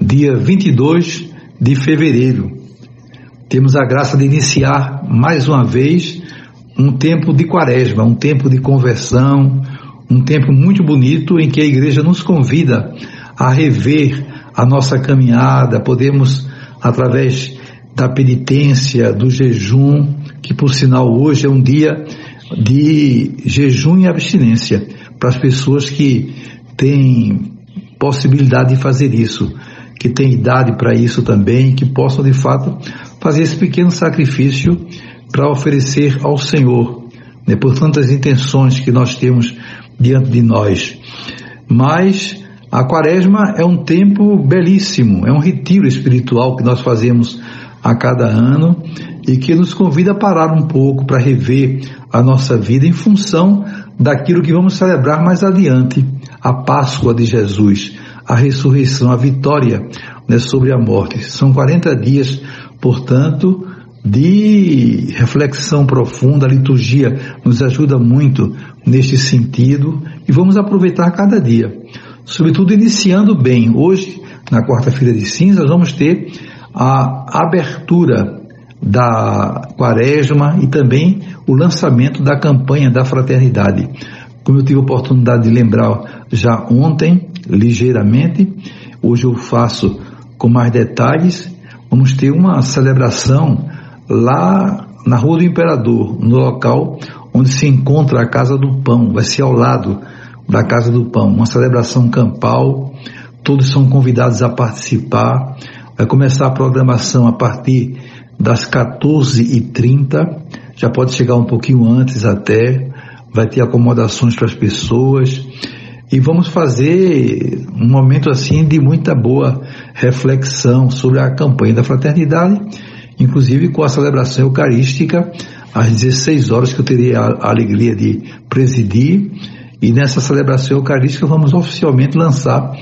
dia 22 de fevereiro. Temos a graça de iniciar mais uma vez um tempo de quaresma, um tempo de conversão, um tempo muito bonito em que a igreja nos convida a rever a nossa caminhada, podemos, através da penitência, do jejum, que por sinal hoje é um dia de jejum e abstinência para as pessoas que têm possibilidade de fazer isso que têm idade para isso também, que possam de fato fazer esse pequeno sacrifício para oferecer ao Senhor, né, por tantas intenções que nós temos diante de nós. Mas a quaresma é um tempo belíssimo, é um retiro espiritual que nós fazemos a cada ano e que nos convida a parar um pouco para rever a nossa vida em função daquilo que vamos celebrar mais adiante, a Páscoa de Jesus a ressurreição, a vitória né, sobre a morte. São 40 dias, portanto, de reflexão profunda. A liturgia nos ajuda muito neste sentido e vamos aproveitar cada dia. Sobretudo iniciando bem. Hoje, na quarta-feira de cinzas, vamos ter a abertura da quaresma e também o lançamento da campanha da fraternidade. Como eu tive a oportunidade de lembrar já ontem, ligeiramente. Hoje eu faço com mais detalhes. Vamos ter uma celebração lá na Rua do Imperador, no local onde se encontra a Casa do Pão. Vai ser ao lado da Casa do Pão. Uma celebração campal. Todos são convidados a participar. Vai começar a programação a partir das 14h30. Já pode chegar um pouquinho antes até. Vai ter acomodações para as pessoas e vamos fazer um momento assim de muita boa reflexão sobre a campanha da fraternidade, inclusive com a celebração eucarística às 16 horas que eu terei a, alegria de presidir e nessa celebração eucarística vamos oficialmente lançar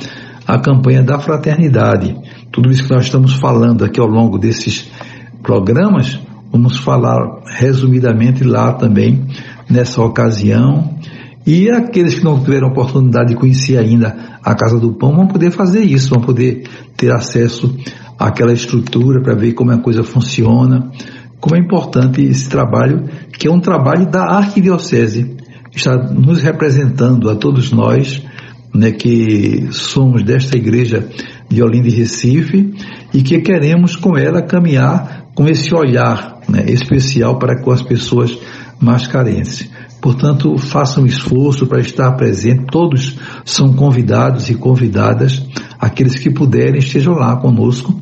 a campanha da fraternidade. Tudo isso que nós estamos falando aqui ao longo desses programas, vamos falar resumidamente lá também nessa ocasião. E aqueles que não tiveram oportunidade de conhecer ainda a Casa do Pão vão poder fazer isso, vão poder ter acesso àquela estrutura para ver como a coisa funciona, como é importante esse trabalho, que é um trabalho da Arquidiocese, está nos representando a todos nós, né, que somos desta igreja de Olinda e Recife e que queremos com ela caminhar com esse olhar né, especial para com as pessoas mais carentes. Portanto, façam um esforço para estar presente. Todos são convidados e convidadas. Aqueles que puderem, estejam lá conosco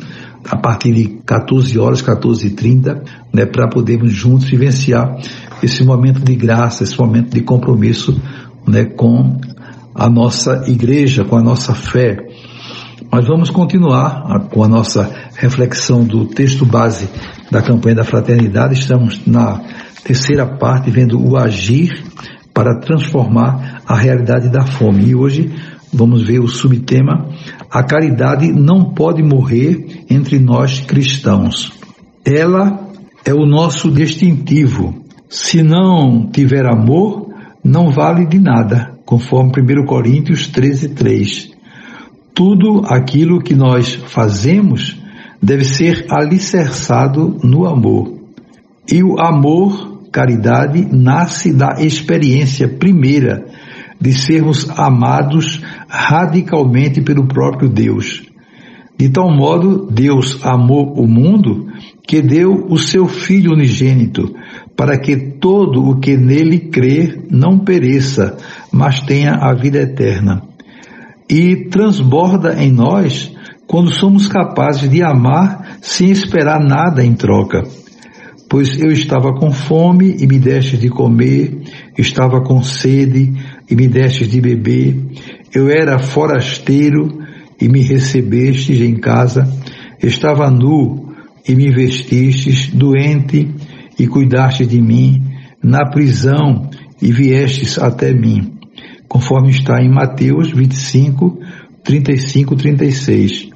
a partir de 14 horas, 14 e 30, né, para podermos juntos vivenciar esse momento de graça, esse momento de compromisso né, com a nossa igreja, com a nossa fé. Mas vamos continuar com a nossa reflexão do texto base da campanha da fraternidade. Estamos na terceira parte, vendo o agir para transformar a realidade da fome. E hoje vamos ver o subtema: A caridade não pode morrer entre nós cristãos. Ela é o nosso distintivo. Se não tiver amor, não vale de nada, conforme 1 Coríntios 13, 3. Tudo aquilo que nós fazemos deve ser alicerçado no amor. E o amor caridade nasce da experiência primeira de sermos amados radicalmente pelo próprio Deus. De tal modo, Deus amou o mundo que deu o seu Filho unigênito, para que todo o que nele crer não pereça, mas tenha a vida eterna. E transborda em nós quando somos capazes de amar sem esperar nada em troca pois eu estava com fome e me deste de comer, estava com sede e me deste de beber, eu era forasteiro e me recebestes em casa, Estava nu e me vestistes, doente e cuidaste de mim, na prisão e viestes até mim. Conforme está em Mateus 25, 35, 36.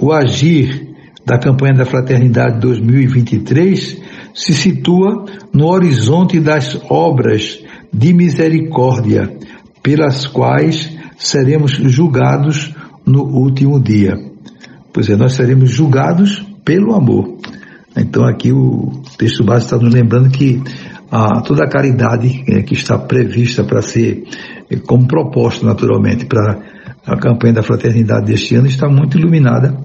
O agir da campanha da Fraternidade 2023 se situa no horizonte das obras de misericórdia pelas quais seremos julgados no último dia. Pois é, nós seremos julgados pelo amor. Então aqui o texto básico está nos lembrando que a, toda a caridade é, que está prevista para ser é, como proposta naturalmente para a campanha da fraternidade deste ano está muito iluminada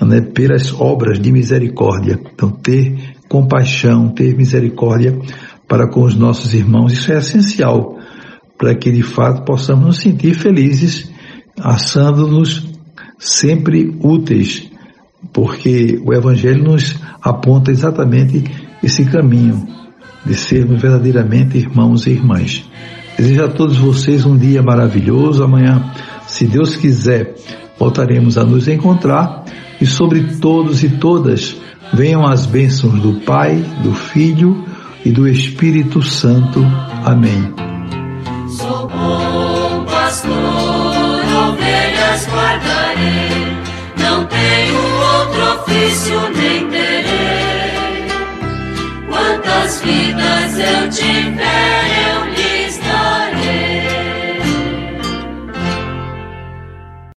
né, pelas obras de misericórdia. Então ter compaixão, ter misericórdia para com os nossos irmãos, isso é essencial para que de fato possamos nos sentir felizes, achando-nos sempre úteis, porque o Evangelho nos aponta exatamente esse caminho de sermos verdadeiramente irmãos e irmãs. Desejo a todos vocês um dia maravilhoso. Amanhã, se Deus quiser, voltaremos a nos encontrar e sobre todos e todas venham as bênçãos do Pai, do Filho e do Espírito Santo. Amém. Sou bom pastor, ovelhas guardarei, não tenho